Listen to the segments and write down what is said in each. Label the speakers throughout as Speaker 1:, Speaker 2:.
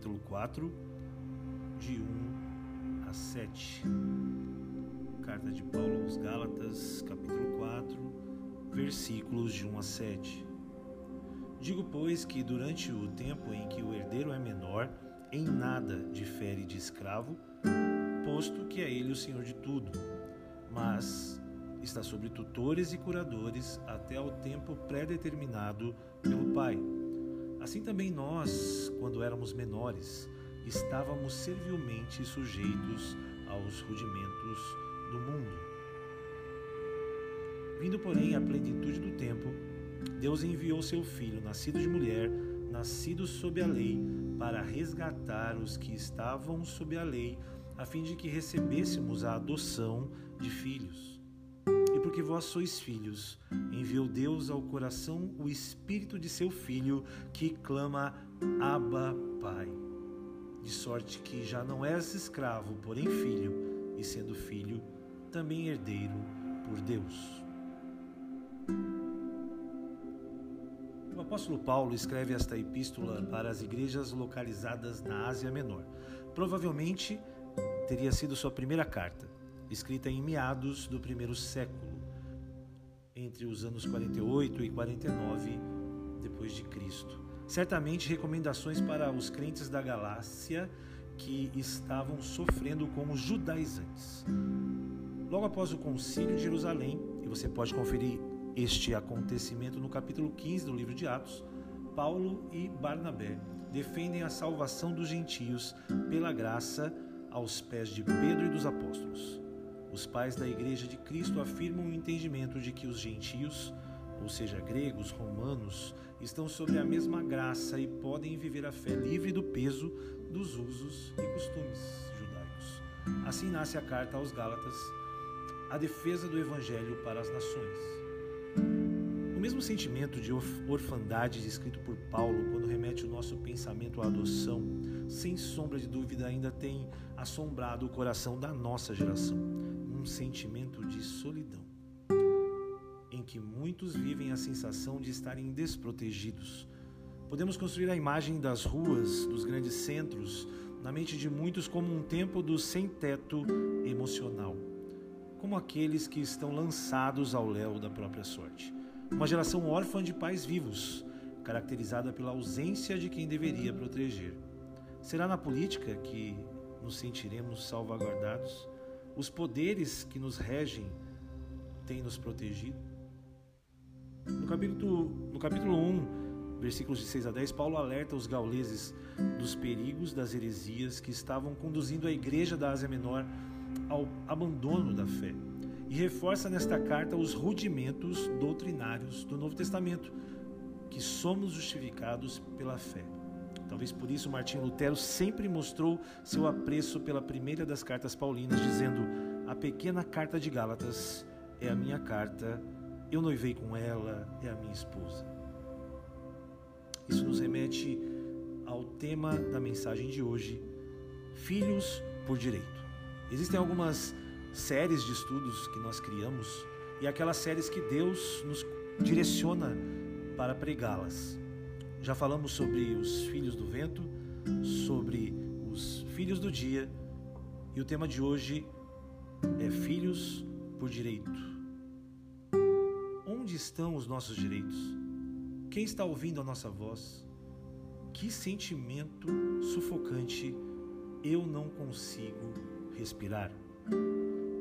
Speaker 1: capítulo 4, de 1 a 7. Carta de Paulo aos Gálatas, capítulo 4, versículos de 1 a 7. Digo, pois, que durante o tempo em que o herdeiro é menor, em nada difere de escravo, posto que é ele o senhor de tudo, mas está sobre tutores e curadores até ao tempo pré-determinado pelo Pai. Assim também nós, quando éramos menores, estávamos servilmente sujeitos aos rudimentos do mundo. Vindo, porém, à plenitude do tempo, Deus enviou seu Filho, nascido de mulher, nascido sob a lei, para resgatar os que estavam sob a lei, a fim de que recebêssemos a adoção de filhos. Porque vós sois filhos, enviou Deus ao coração o Espírito de seu Filho, que clama: Abba, Pai de sorte que já não és escravo, porém filho, e sendo filho, também herdeiro por Deus. O apóstolo Paulo escreve esta epístola para as igrejas localizadas na Ásia Menor. Provavelmente teria sido sua primeira carta, escrita em meados do primeiro século, entre os anos 48 e 49 depois de Cristo certamente recomendações para os crentes da Galácia que estavam sofrendo com os judaizantes. Logo após o concílio de Jerusalém, e você pode conferir este acontecimento no capítulo 15 do livro de Atos, Paulo e Barnabé defendem a salvação dos gentios pela graça aos pés de Pedro e dos apóstolos. Os pais da Igreja de Cristo afirmam o entendimento de que os gentios ou seja, gregos, romanos, estão sobre a mesma graça e podem viver a fé livre do peso dos usos e costumes judaicos. Assim nasce a carta aos Gálatas, a defesa do evangelho para as nações. O mesmo sentimento de orfandade descrito por Paulo quando remete o nosso pensamento à adoção, sem sombra de dúvida, ainda tem assombrado o coração da nossa geração. Um sentimento de solidão em que muitos vivem a sensação de estarem desprotegidos. Podemos construir a imagem das ruas, dos grandes centros, na mente de muitos como um tempo do sem-teto emocional, como aqueles que estão lançados ao léu da própria sorte. Uma geração órfã de pais vivos, caracterizada pela ausência de quem deveria proteger. Será na política que nos sentiremos salvaguardados? Os poderes que nos regem têm nos protegido? No capítulo, no capítulo 1, versículos de 6 a 10, Paulo alerta os gauleses dos perigos das heresias que estavam conduzindo a igreja da Ásia Menor ao abandono da fé. E reforça nesta carta os rudimentos doutrinários do Novo Testamento, que somos justificados pela fé. Talvez por isso Martinho Lutero sempre mostrou seu apreço pela primeira das cartas paulinas, dizendo: A pequena carta de Gálatas é a minha carta eu noivei com ela, é a minha esposa. Isso nos remete ao tema da mensagem de hoje: Filhos por Direito. Existem algumas séries de estudos que nós criamos e aquelas séries que Deus nos direciona para pregá-las. Já falamos sobre os filhos do vento, sobre os filhos do dia e o tema de hoje é Filhos por Direito. Onde estão os nossos direitos? Quem está ouvindo a nossa voz? Que sentimento sufocante eu não consigo respirar.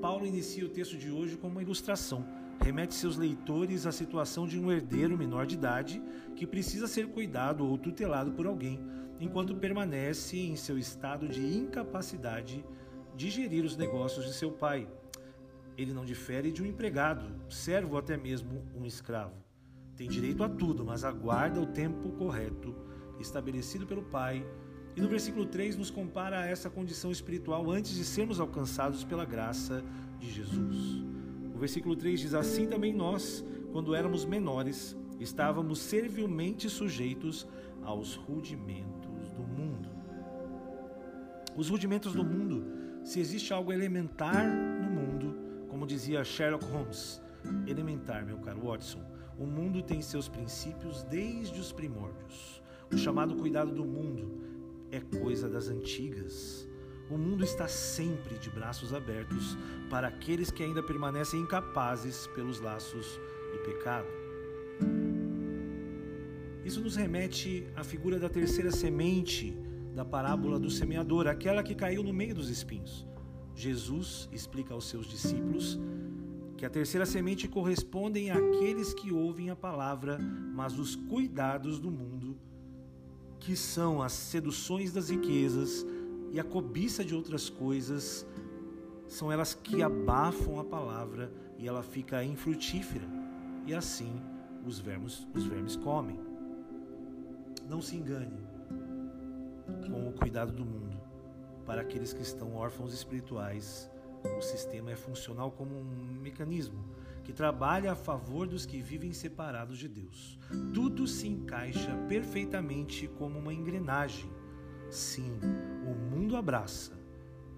Speaker 1: Paulo inicia o texto de hoje com uma ilustração. Remete seus leitores à situação de um herdeiro menor de idade que precisa ser cuidado ou tutelado por alguém, enquanto permanece em seu estado de incapacidade de gerir os negócios de seu pai ele não difere de um empregado, servo até mesmo um escravo. Tem direito a tudo, mas aguarda o tempo correto estabelecido pelo Pai. E no versículo 3 nos compara a essa condição espiritual antes de sermos alcançados pela graça de Jesus. O versículo 3 diz: Assim também nós, quando éramos menores, estávamos servilmente sujeitos aos rudimentos do mundo. Os rudimentos do mundo, se existe algo elementar no mundo, como dizia Sherlock Holmes, elementar, meu caro Watson, o mundo tem seus princípios desde os primórdios. O chamado cuidado do mundo é coisa das antigas. O mundo está sempre de braços abertos para aqueles que ainda permanecem incapazes pelos laços do pecado. Isso nos remete à figura da terceira semente da parábola do semeador, aquela que caiu no meio dos espinhos. Jesus explica aos seus discípulos que a terceira semente correspondem àqueles que ouvem a palavra, mas os cuidados do mundo, que são as seduções das riquezas e a cobiça de outras coisas, são elas que abafam a palavra e ela fica infrutífera. E assim os vermes, os vermes comem. Não se engane com o cuidado do mundo. Para aqueles que estão órfãos espirituais, o sistema é funcional como um mecanismo que trabalha a favor dos que vivem separados de Deus. Tudo se encaixa perfeitamente como uma engrenagem. Sim, o mundo abraça,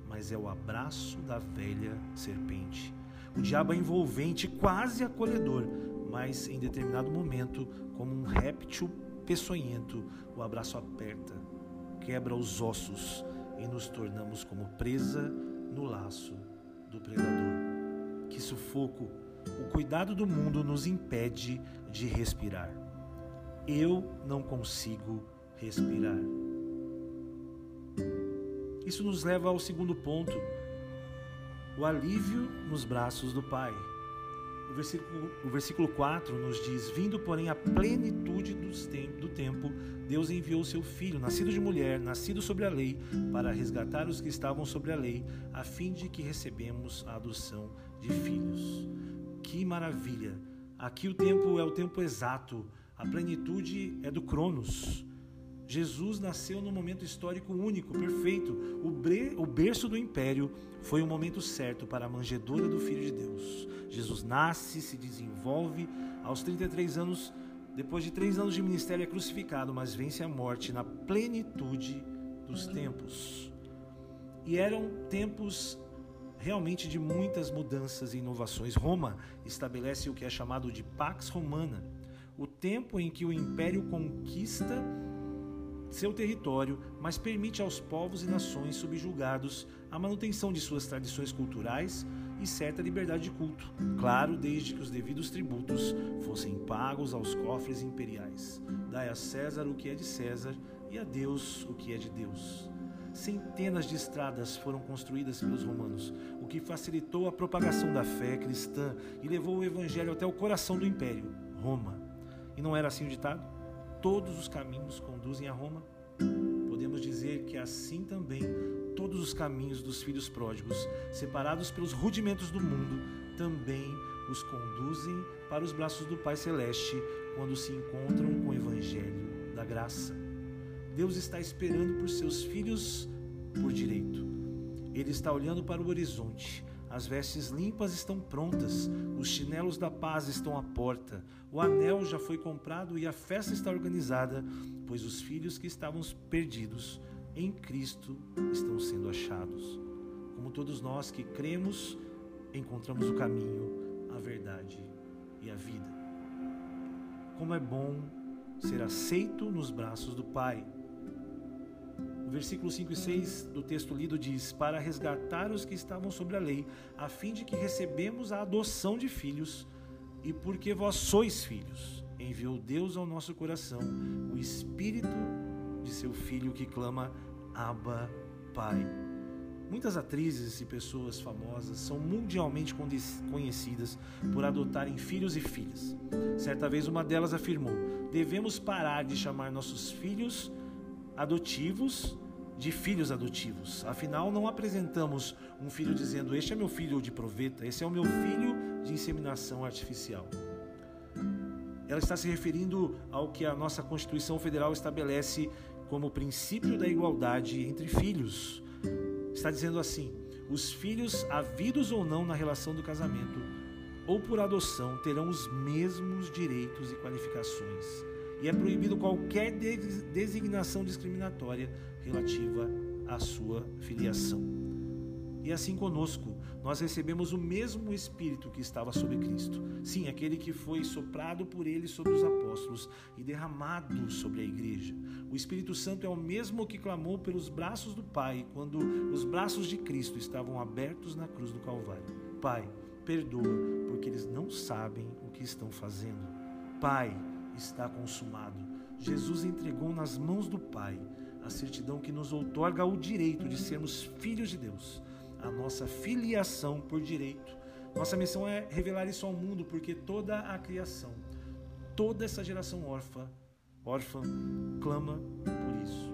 Speaker 1: mas é o abraço da velha serpente. O diabo é envolvente, quase acolhedor, mas em determinado momento, como um réptil peçonhento, o abraço aperta, quebra os ossos e nos tornamos como presa no laço do predador. Que sufoco! O cuidado do mundo nos impede de respirar. Eu não consigo respirar. Isso nos leva ao segundo ponto: o alívio nos braços do Pai. O versículo, o versículo 4 nos diz: Vindo, porém, a plenitude do tempo, Deus enviou seu filho, nascido de mulher, nascido sobre a lei, para resgatar os que estavam sobre a lei, a fim de que recebemos a adoção de filhos. Que maravilha! Aqui o tempo é o tempo exato, a plenitude é do Cronos. Jesus nasceu num momento histórico único, perfeito. O, berço do império foi o momento certo para a manjedoura do Filho de Deus. Jesus nasce, se desenvolve, aos 33 anos, depois de três anos de ministério, é crucificado, mas vence a morte na plenitude dos tempos. E eram tempos realmente de muitas mudanças e inovações. Roma estabelece o que é chamado de Pax Romana, o tempo em que o império conquista seu território, mas permite aos povos e nações subjugados a manutenção de suas tradições culturais e certa liberdade de culto, claro, desde que os devidos tributos fossem pagos aos cofres imperiais. Dai a César o que é de César e a Deus o que é de Deus. Centenas de estradas foram construídas pelos romanos, o que facilitou a propagação da fé cristã e levou o evangelho até o coração do império, Roma. E não era assim o ditado? Todos os caminhos conduzem a Roma? Podemos dizer que assim também todos os caminhos dos filhos pródigos, separados pelos rudimentos do mundo, também os conduzem para os braços do Pai Celeste quando se encontram com o Evangelho da graça. Deus está esperando por seus filhos por direito. Ele está olhando para o horizonte as vestes limpas estão prontas, os chinelos da paz estão à porta, o anel já foi comprado e a festa está organizada, pois os filhos que estavam perdidos em Cristo estão sendo achados. Como todos nós que cremos, encontramos o caminho, a verdade e a vida. Como é bom ser aceito nos braços do Pai versículos 5 e 6 do texto lido diz: Para resgatar os que estavam sobre a lei, a fim de que recebemos a adoção de filhos, e porque vós sois filhos, enviou Deus ao nosso coração o Espírito de seu Filho que clama: Abba, Pai. Muitas atrizes e pessoas famosas são mundialmente conhecidas por adotarem filhos e filhas. Certa vez uma delas afirmou: devemos parar de chamar nossos filhos adotivos de filhos adotivos. Afinal, não apresentamos um filho dizendo: Este é meu filho de proveta, esse é o meu filho de inseminação artificial. Ela está se referindo ao que a nossa Constituição Federal estabelece como princípio da igualdade entre filhos. Está dizendo assim: os filhos, havidos ou não na relação do casamento, ou por adoção, terão os mesmos direitos e qualificações e é proibido qualquer designação discriminatória relativa à sua filiação. E assim conosco, nós recebemos o mesmo Espírito que estava sobre Cristo. Sim, aquele que foi soprado por ele sobre os apóstolos e derramado sobre a igreja. O Espírito Santo é o mesmo que clamou pelos braços do Pai quando os braços de Cristo estavam abertos na cruz do Calvário. Pai, perdoa, porque eles não sabem o que estão fazendo. Pai, está consumado. Jesus entregou nas mãos do Pai a certidão que nos outorga o direito de sermos filhos de Deus a nossa filiação por direito. Nossa missão é revelar isso ao mundo, porque toda a criação, toda essa geração órfã, órfã, clama por isso.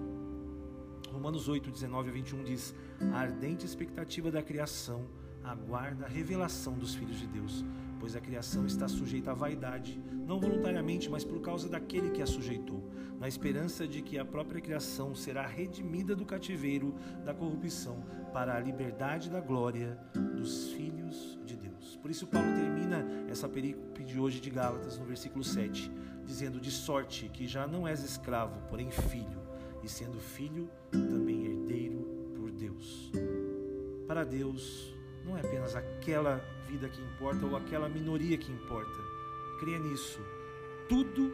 Speaker 1: Romanos 8, 19 a 21 diz: A ardente expectativa da criação aguarda a revelação dos filhos de Deus, pois a criação está sujeita à vaidade, não voluntariamente, mas por causa daquele que a sujeitou, na esperança de que a própria criação será redimida do cativeiro da corrupção para a liberdade da glória dos filhos de Deus. Por isso Paulo termina essa perícope de hoje de Gálatas no versículo 7, dizendo: "De sorte que já não és escravo, porém filho, e sendo filho, também herdeiro por Deus." Para Deus, não é apenas aquela vida que importa ou aquela minoria que importa. Creia nisso. Tudo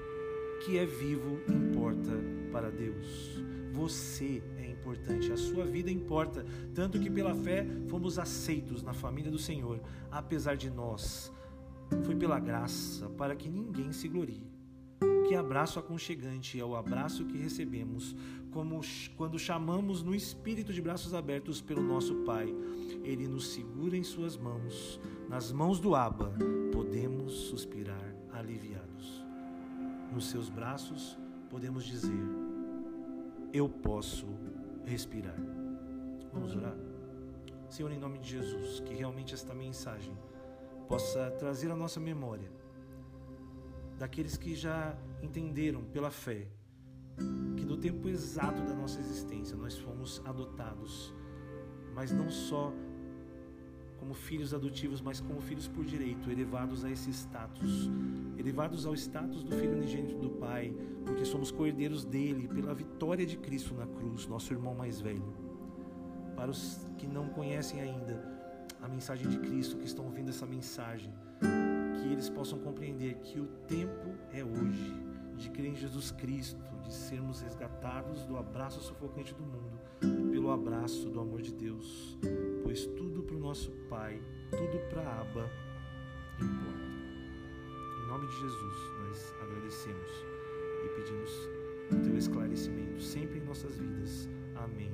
Speaker 1: que é vivo importa para Deus. Você é importante, a sua vida importa, tanto que pela fé fomos aceitos na família do Senhor, apesar de nós. Foi pela graça, para que ninguém se glorie. Que abraço aconchegante é o abraço que recebemos como quando chamamos no espírito de braços abertos pelo nosso Pai. Ele nos segura em suas mãos, nas mãos do Abba, podemos suspirar aliviados. Nos seus braços podemos dizer: Eu posso respirar. Vamos orar? Senhor, em nome de Jesus, que realmente esta mensagem possa trazer à nossa memória daqueles que já entenderam pela fé que no tempo exato da nossa existência nós fomos adotados, mas não só como filhos adotivos, mas como filhos por direito, elevados a esse status, elevados ao status do filho unigênito do Pai, porque somos cordeiros dele pela vitória de Cristo na cruz, nosso irmão mais velho. Para os que não conhecem ainda a mensagem de Cristo, que estão ouvindo essa mensagem, que eles possam compreender que o tempo é hoje, de crer em Jesus Cristo, de sermos resgatados do abraço sufocante do mundo, pelo abraço do amor de Deus, pois tudo para o nosso Pai, tudo para Abba importa. Em nome de Jesus, nós agradecemos e pedimos o teu esclarecimento sempre em nossas vidas. Amém.